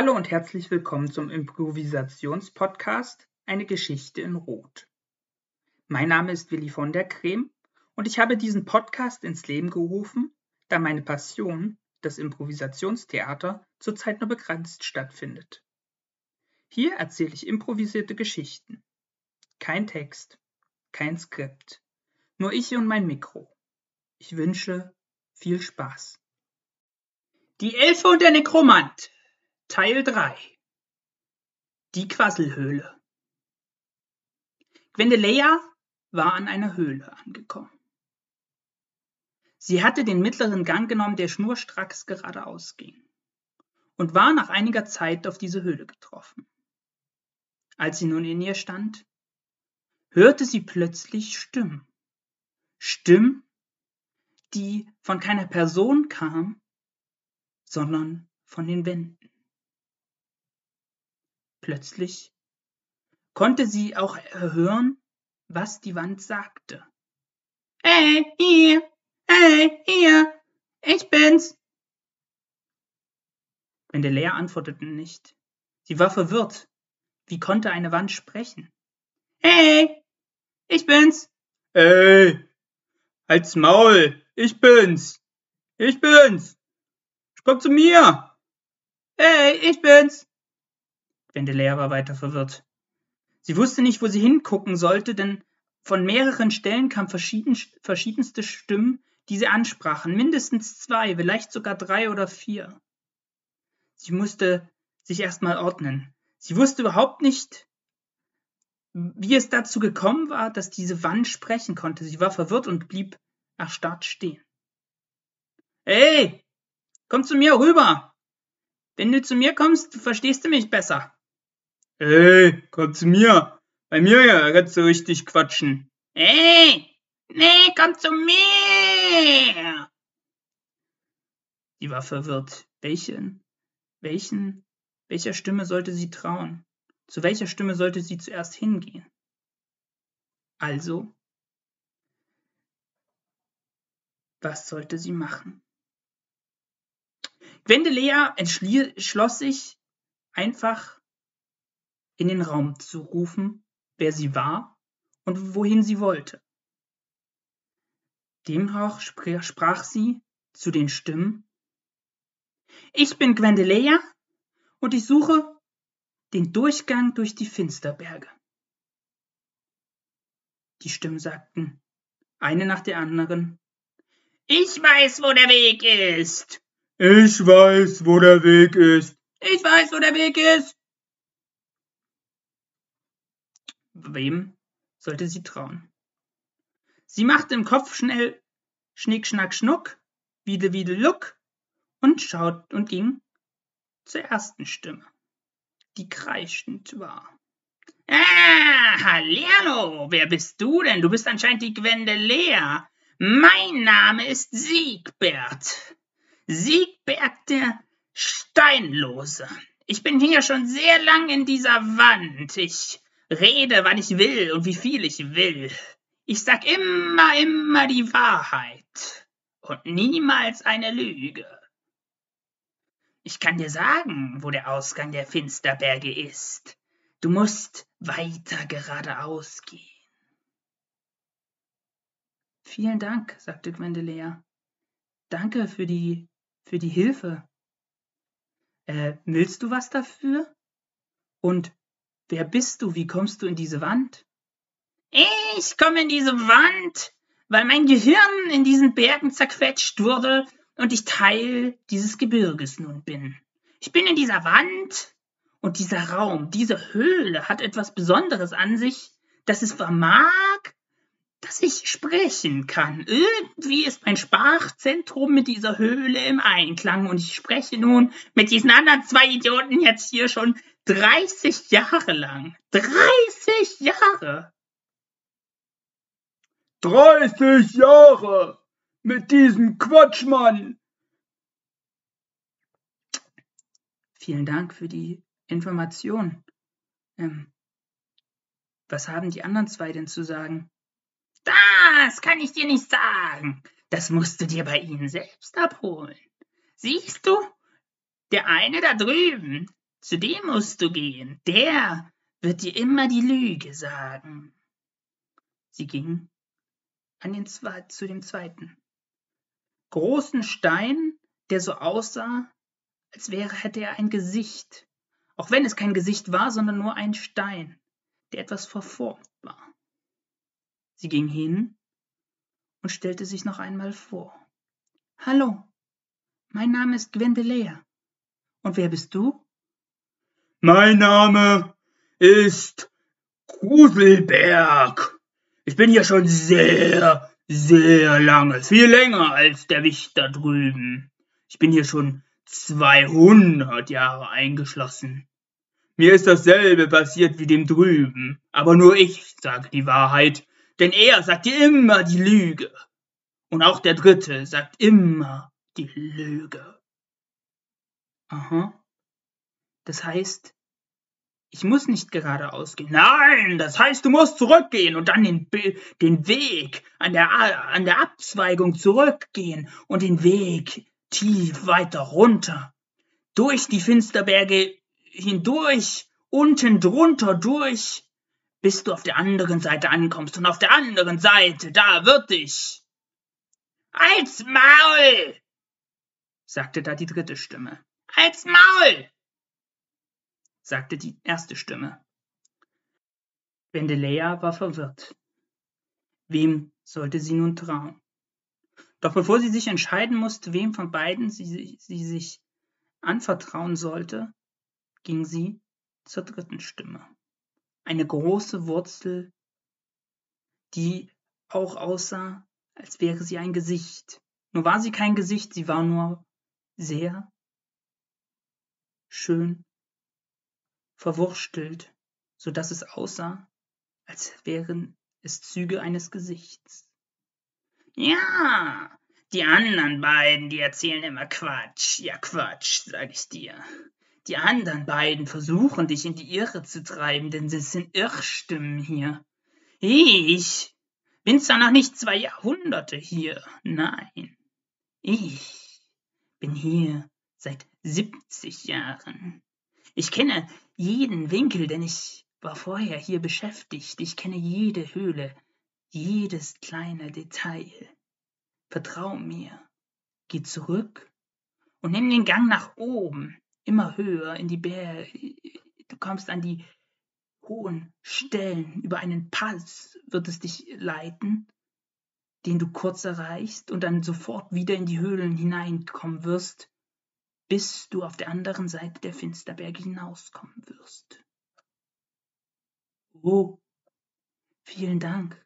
Hallo und herzlich willkommen zum Improvisationspodcast Eine Geschichte in Rot. Mein Name ist Willi von der Creme und ich habe diesen Podcast ins Leben gerufen, da meine Passion, das Improvisationstheater, zurzeit nur begrenzt stattfindet. Hier erzähle ich improvisierte Geschichten. Kein Text, kein Skript, nur ich und mein Mikro. Ich wünsche viel Spaß. Die Elfe und der Nekromant Teil 3 Die Quasselhöhle Gwendeleia war an einer Höhle angekommen. Sie hatte den mittleren Gang genommen, der schnurstracks geradeaus ging, und war nach einiger Zeit auf diese Höhle getroffen. Als sie nun in ihr stand, hörte sie plötzlich Stimmen. Stimmen, die von keiner Person kamen, sondern von den Wänden. Plötzlich konnte sie auch hören, was die Wand sagte. Hey, hier, hey, hier, ich bin's. Wendelea antwortete nicht. Sie war verwirrt. Wie konnte eine Wand sprechen? Hey, ich bin's. Hey, halt's Maul, ich bin's. Ich bin's. Komm zu mir! Hey, ich bin's! Wendelea war weiter verwirrt. Sie wusste nicht, wo sie hingucken sollte, denn von mehreren Stellen kamen verschieden, verschiedenste Stimmen, die sie ansprachen. Mindestens zwei, vielleicht sogar drei oder vier. Sie musste sich erstmal ordnen. Sie wusste überhaupt nicht, wie es dazu gekommen war, dass diese Wand sprechen konnte. Sie war verwirrt und blieb erstarrt stehen. Hey, Komm zu mir rüber. Wenn du zu mir kommst, verstehst du mich besser. Hey, komm zu mir. Bei mir ja kannst du richtig quatschen. Hey, nee, komm zu mir. Sie war verwirrt. Welchen, welchen, welcher Stimme sollte sie trauen? Zu welcher Stimme sollte sie zuerst hingehen? Also, was sollte sie machen? Gwendelea entschloss sich, einfach in den Raum zu rufen, wer sie war und wohin sie wollte. Demnach sprach sie zu den Stimmen Ich bin Gwendelea und ich suche den Durchgang durch die Finsterberge. Die Stimmen sagten, eine nach der anderen Ich weiß, wo der Weg ist. Ich weiß, wo der Weg ist. Ich weiß, wo der Weg ist. Wem sollte sie trauen? Sie machte im Kopf schnell Schnick, Schnack, Schnuck, Wiedel, Wiedel, Luck und schaut und ging zur ersten Stimme, die kreischend war. Ah, hallihallo, wer bist du denn? Du bist anscheinend die Gwendelea. Mein Name ist Siegbert. Siegbert der Steinlose. Ich bin hier schon sehr lang in dieser Wand. Ich rede, wann ich will und wie viel ich will. Ich sag immer, immer die Wahrheit und niemals eine Lüge. Ich kann dir sagen, wo der Ausgang der Finsterberge ist. Du musst weiter geradeaus gehen. Vielen Dank, sagte Gwendelea. Danke für die für die Hilfe. Äh, willst du was dafür? Und wer bist du? Wie kommst du in diese Wand? Ich komme in diese Wand, weil mein Gehirn in diesen Bergen zerquetscht wurde und ich Teil dieses Gebirges nun bin. Ich bin in dieser Wand und dieser Raum, diese Höhle hat etwas Besonderes an sich, das es vermag, dass ich sprechen kann. Irgendwie ist mein Sprachzentrum mit dieser Höhle im Einklang und ich spreche nun mit diesen anderen zwei Idioten jetzt hier schon 30 Jahre lang. 30 Jahre! 30 Jahre! Mit diesem Quatschmann! Vielen Dank für die Information. Ähm, was haben die anderen zwei denn zu sagen? Das kann ich dir nicht sagen. Das musst du dir bei ihnen selbst abholen. Siehst du? Der eine da drüben, Zu dem musst du gehen, der wird dir immer die Lüge sagen. Sie ging an den Zwe zu dem zweiten. Großen Stein, der so aussah, als wäre, hätte er ein Gesicht, auch wenn es kein Gesicht war, sondern nur ein Stein, der etwas verformt war. Sie ging hin und stellte sich noch einmal vor. Hallo, mein Name ist Gwendelea. Und wer bist du? Mein Name ist Gruselberg. Ich bin hier schon sehr, sehr lange, viel länger als der Wicht da drüben. Ich bin hier schon 200 Jahre eingeschlossen. Mir ist dasselbe passiert wie dem drüben, aber nur ich sage die Wahrheit, denn er sagt dir immer die Lüge. Und auch der Dritte sagt immer die Lüge. Aha. Das heißt, ich muss nicht geradeaus gehen. Nein, das heißt, du musst zurückgehen und dann den, den Weg an der, an der Abzweigung zurückgehen und den Weg tief weiter runter. Durch die Finsterberge hindurch, unten drunter durch, bis du auf der anderen Seite ankommst. Und auf der anderen Seite, da wird dich. Als Maul! sagte da die dritte Stimme. Als Maul! Sagte die erste Stimme. Wendelea war verwirrt. Wem sollte sie nun trauen? Doch bevor sie sich entscheiden musste, wem von beiden sie, sie sich anvertrauen sollte, ging sie zur dritten Stimme. Eine große Wurzel, die auch aussah, als wäre sie ein Gesicht. Nur war sie kein Gesicht, sie war nur sehr schön verwurstelt, so dass es aussah, als wären es Züge eines Gesichts. Ja, die anderen beiden, die erzählen immer Quatsch. Ja, Quatsch, sag ich dir. Die anderen beiden versuchen dich in die Irre zu treiben, denn es sind Irrstimmen hier. Ich bin zwar noch nicht zwei Jahrhunderte hier, nein. Ich bin hier seit 70 Jahren. Ich kenne jeden Winkel, denn ich war vorher hier beschäftigt. Ich kenne jede Höhle, jedes kleine Detail. Vertrau mir. Geh zurück und nimm den Gang nach oben, immer höher in die Berge. Du kommst an die hohen Stellen. Über einen Pass wird es dich leiten, den du kurz erreichst und dann sofort wieder in die Höhlen hineinkommen wirst, bis du auf der anderen Seite der Finsterberge hinauskommen wirst. Oh, vielen Dank.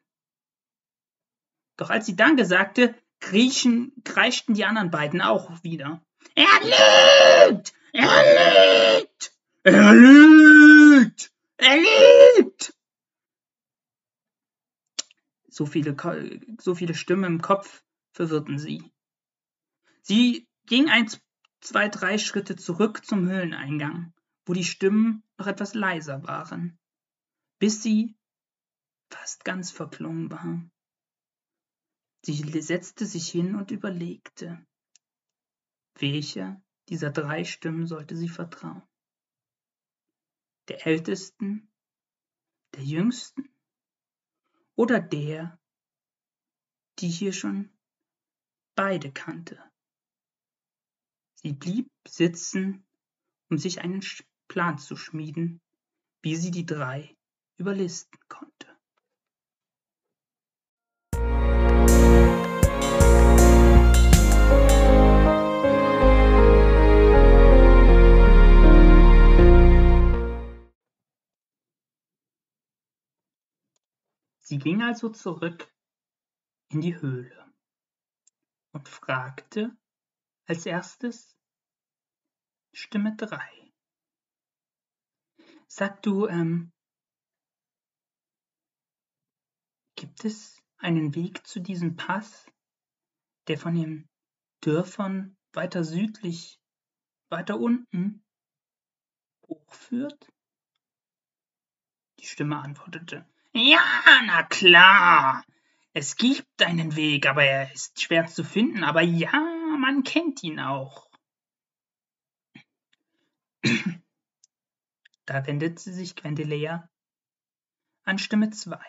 Doch als sie Danke sagte, kriechen, kreischten die anderen beiden auch wieder. Er lebt! Er lebt! Er lebt! Er lebt! So viele, so viele Stimmen im Kopf verwirrten sie. Sie ging ein, zwei, drei Schritte zurück zum Höhleneingang, wo die Stimmen noch etwas leiser waren, bis sie fast ganz verklungen waren. Sie setzte sich hin und überlegte, welcher dieser drei Stimmen sollte sie vertrauen. Der ältesten, der jüngsten oder der, die hier schon beide kannte. Sie blieb sitzen, um sich einen Plan zu schmieden, wie sie die drei überlisten konnte. Sie ging also zurück in die Höhle und fragte als erstes Stimme drei. Sag du, ähm, gibt es einen Weg zu diesem Pass, der von den Dörfern weiter südlich, weiter unten hochführt? Die Stimme antwortete, ja, na klar. Es gibt einen Weg, aber er ist schwer zu finden. Aber ja, man kennt ihn auch. Da wendete sich Gwendelea an Stimme zwei.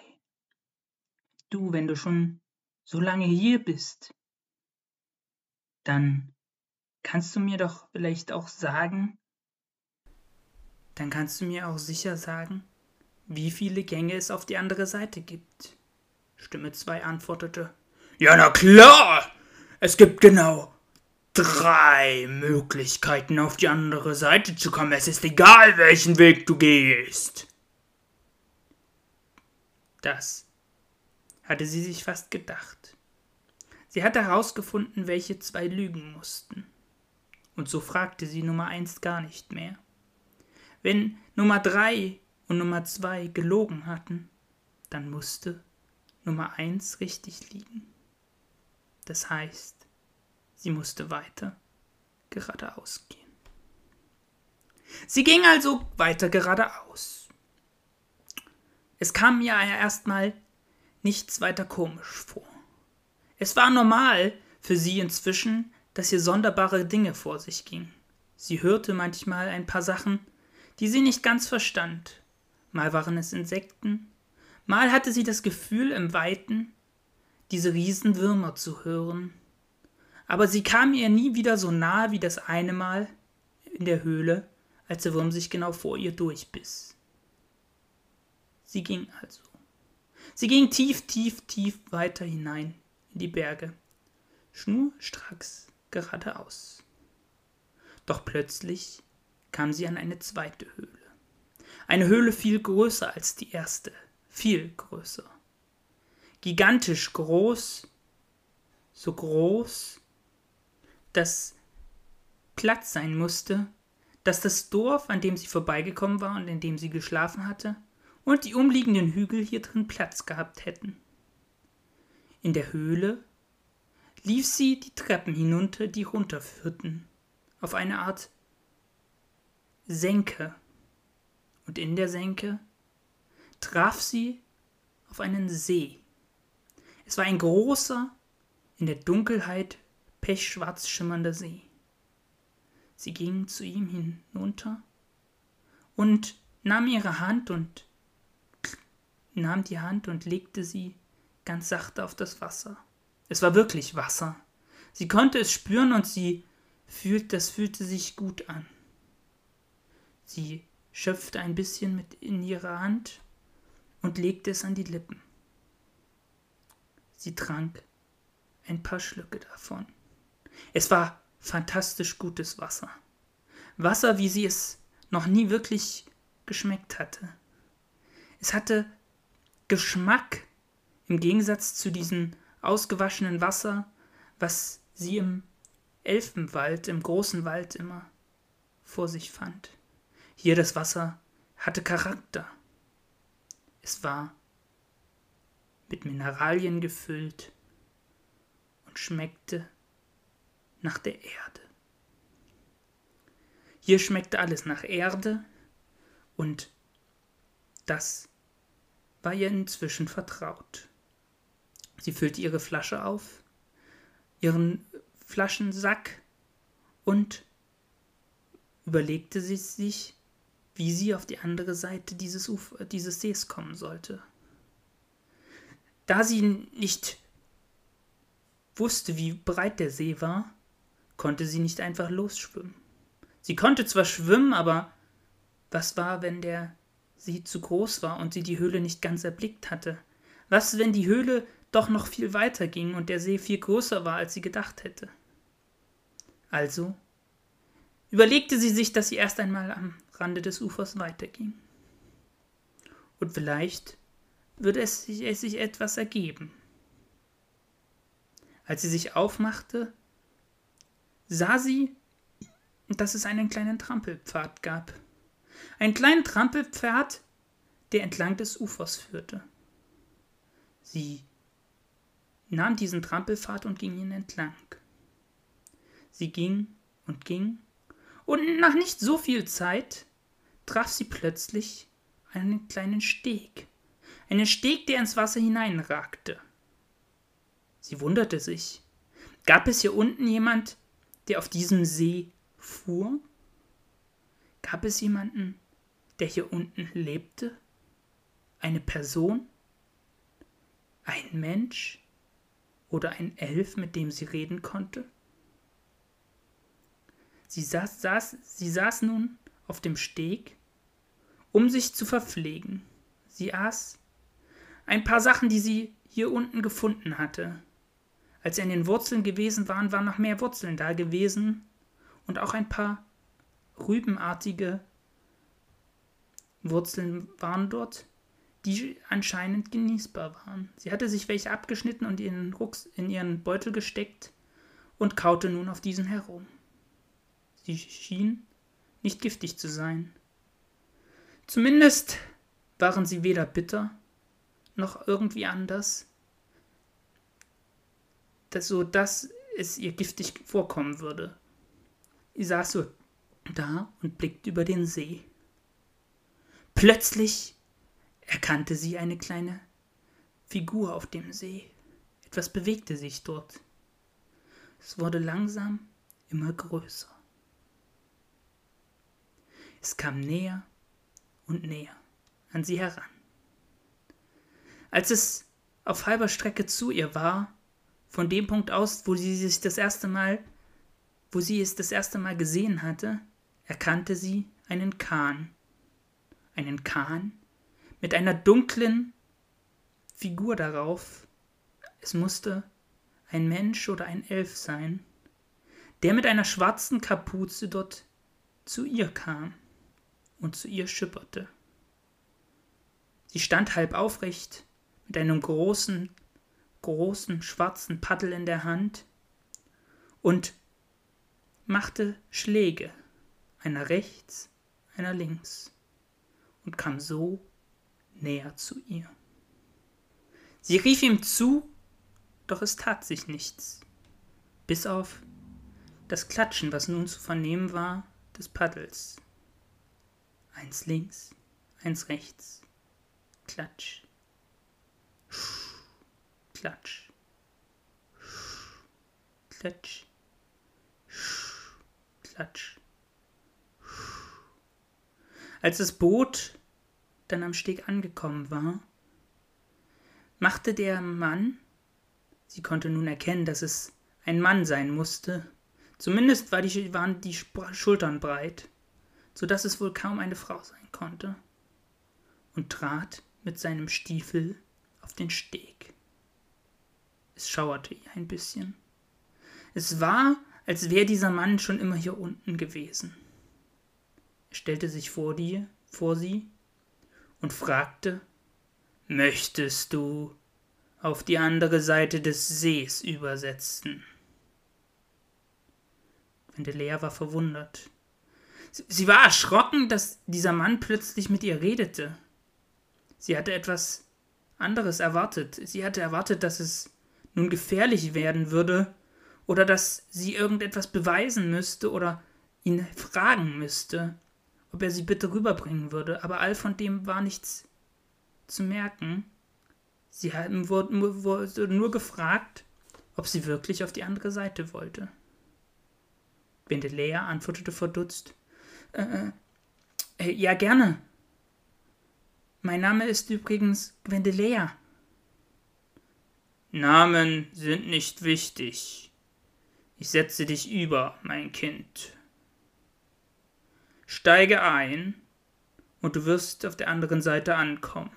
Du, wenn du schon so lange hier bist, dann kannst du mir doch vielleicht auch sagen, dann kannst du mir auch sicher sagen, wie viele Gänge es auf die andere Seite gibt. Stimme 2 antwortete. Ja, na klar! Es gibt genau drei Möglichkeiten, auf die andere Seite zu kommen. Es ist egal, welchen Weg du gehst. Das hatte sie sich fast gedacht. Sie hatte herausgefunden, welche zwei lügen mussten. Und so fragte sie Nummer eins gar nicht mehr. Wenn Nummer drei und Nummer zwei gelogen hatten, dann musste Nummer eins richtig liegen. Das heißt, sie musste weiter geradeaus gehen. Sie ging also weiter geradeaus. Es kam mir erstmal nichts weiter komisch vor. Es war normal für sie inzwischen, dass hier sonderbare Dinge vor sich gingen. Sie hörte manchmal ein paar Sachen, die sie nicht ganz verstand. Mal waren es Insekten, mal hatte sie das Gefühl, im Weiten diese Riesenwürmer zu hören. Aber sie kam ihr nie wieder so nahe wie das eine Mal in der Höhle, als der Wurm sich genau vor ihr durchbiss. Sie ging also. Sie ging tief, tief, tief weiter hinein in die Berge, schnurstracks geradeaus. Doch plötzlich kam sie an eine zweite Höhle. Eine Höhle viel größer als die erste, viel größer. Gigantisch groß, so groß, dass Platz sein musste, dass das Dorf, an dem sie vorbeigekommen war und in dem sie geschlafen hatte, und die umliegenden Hügel hier drin Platz gehabt hätten. In der Höhle lief sie die Treppen hinunter, die runterführten, auf eine Art Senke. Und in der Senke traf sie auf einen See. Es war ein großer, in der Dunkelheit pechschwarz schimmernder See. Sie ging zu ihm hinunter und nahm ihre Hand und nahm die Hand und legte sie ganz sachte auf das Wasser. Es war wirklich Wasser. Sie konnte es spüren und sie fühlte, das fühlte sich gut an. Sie schöpfte ein bisschen mit in ihre Hand und legte es an die Lippen. Sie trank ein paar Schlücke davon. Es war fantastisch gutes Wasser. Wasser, wie sie es noch nie wirklich geschmeckt hatte. Es hatte Geschmack im Gegensatz zu diesem ausgewaschenen Wasser, was sie im Elfenwald, im großen Wald immer vor sich fand. Hier das Wasser hatte Charakter. Es war mit Mineralien gefüllt und schmeckte nach der Erde. Hier schmeckte alles nach Erde und das war ihr inzwischen vertraut. Sie füllte ihre Flasche auf, ihren Flaschensack und überlegte sie sich, wie sie auf die andere Seite dieses, Ufer, dieses Sees kommen sollte. Da sie nicht wusste, wie breit der See war, konnte sie nicht einfach losschwimmen. Sie konnte zwar schwimmen, aber was war, wenn der See zu groß war und sie die Höhle nicht ganz erblickt hatte? Was, wenn die Höhle doch noch viel weiter ging und der See viel größer war, als sie gedacht hätte. Also überlegte sie sich, dass sie erst einmal am Rande des Ufers weiterging. Und vielleicht würde es sich, es sich etwas ergeben. Als sie sich aufmachte, sah sie, dass es einen kleinen Trampelpfad gab. Einen kleinen Trampelpfad, der entlang des Ufers führte. Sie nahm diesen Trampelpfad und ging ihn entlang. Sie ging und ging, und nach nicht so viel Zeit traf sie plötzlich einen kleinen Steg, einen Steg, der ins Wasser hineinragte. Sie wunderte sich. Gab es hier unten jemand, der auf diesem See fuhr? Gab es jemanden, der hier unten lebte? Eine Person? Ein Mensch? Oder ein Elf, mit dem sie reden konnte? Sie saß, saß, sie saß nun auf dem Steg, um sich zu verpflegen. Sie aß ein paar Sachen, die sie hier unten gefunden hatte. Als sie an den Wurzeln gewesen waren, waren noch mehr Wurzeln da gewesen und auch ein paar rübenartige Wurzeln waren dort, die anscheinend genießbar waren. Sie hatte sich welche abgeschnitten und in, Rucks, in ihren Beutel gesteckt und kaute nun auf diesen herum. Sie schien nicht giftig zu sein. Zumindest waren sie weder bitter noch irgendwie anders, dass so dass es ihr giftig vorkommen würde. Sie saß so da und blickte über den See. Plötzlich erkannte sie eine kleine Figur auf dem See. Etwas bewegte sich dort. Es wurde langsam immer größer. Es kam näher und näher an sie heran. Als es auf halber Strecke zu ihr war, von dem Punkt aus, wo sie sich das erste Mal, wo sie es das erste Mal gesehen hatte, erkannte sie einen Kahn. Einen Kahn mit einer dunklen Figur darauf. Es musste ein Mensch oder ein Elf sein, der mit einer schwarzen Kapuze dort zu ihr kam und zu ihr schipperte. Sie stand halb aufrecht, mit einem großen, großen schwarzen Paddel in der Hand und machte Schläge, einer rechts, einer links, und kam so näher zu ihr. Sie rief ihm zu, doch es tat sich nichts, bis auf das Klatschen, was nun zu vernehmen war, des Paddels. Eins links, eins rechts. Klatsch. Klatsch. Klatsch. Klatsch. Als das Boot dann am Steg angekommen war, machte der Mann, sie konnte nun erkennen, dass es ein Mann sein musste, zumindest war die, waren die Schultern breit, so dass es wohl kaum eine Frau sein konnte, und trat mit seinem Stiefel auf den Steg. Es schauerte ihr ein bisschen. Es war, als wäre dieser Mann schon immer hier unten gewesen. Er stellte sich vor dir, vor sie und fragte, Möchtest du auf die andere Seite des Sees übersetzen? Vendelea war verwundert. Sie war erschrocken, dass dieser Mann plötzlich mit ihr redete. Sie hatte etwas anderes erwartet. Sie hatte erwartet, dass es nun gefährlich werden würde oder dass sie irgendetwas beweisen müsste oder ihn fragen müsste, ob er sie bitte rüberbringen würde. Aber all von dem war nichts zu merken. Sie wurde nur gefragt, ob sie wirklich auf die andere Seite wollte. Bendelea antwortete verdutzt. Äh, äh, äh, ja, gerne. Mein Name ist übrigens Gwendelea. Namen sind nicht wichtig. Ich setze dich über, mein Kind. Steige ein, und du wirst auf der anderen Seite ankommen.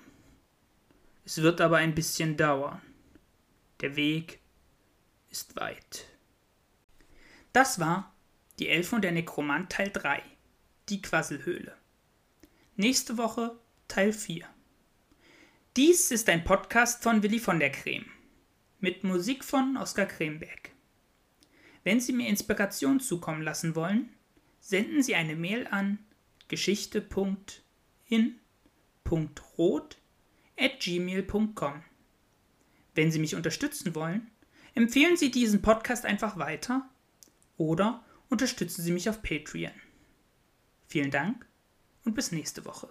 Es wird aber ein bisschen dauern. Der Weg ist weit. Das war die Elf und der Nekromant Teil 3 die Quasselhöhle. Nächste Woche Teil 4. Dies ist ein Podcast von Willi von der Creme mit Musik von Oskar Kremberg. Wenn Sie mir Inspiration zukommen lassen wollen, senden Sie eine Mail an geschichte.in.rot@gmail.com. Wenn Sie mich unterstützen wollen, empfehlen Sie diesen Podcast einfach weiter oder unterstützen Sie mich auf Patreon. Vielen Dank und bis nächste Woche.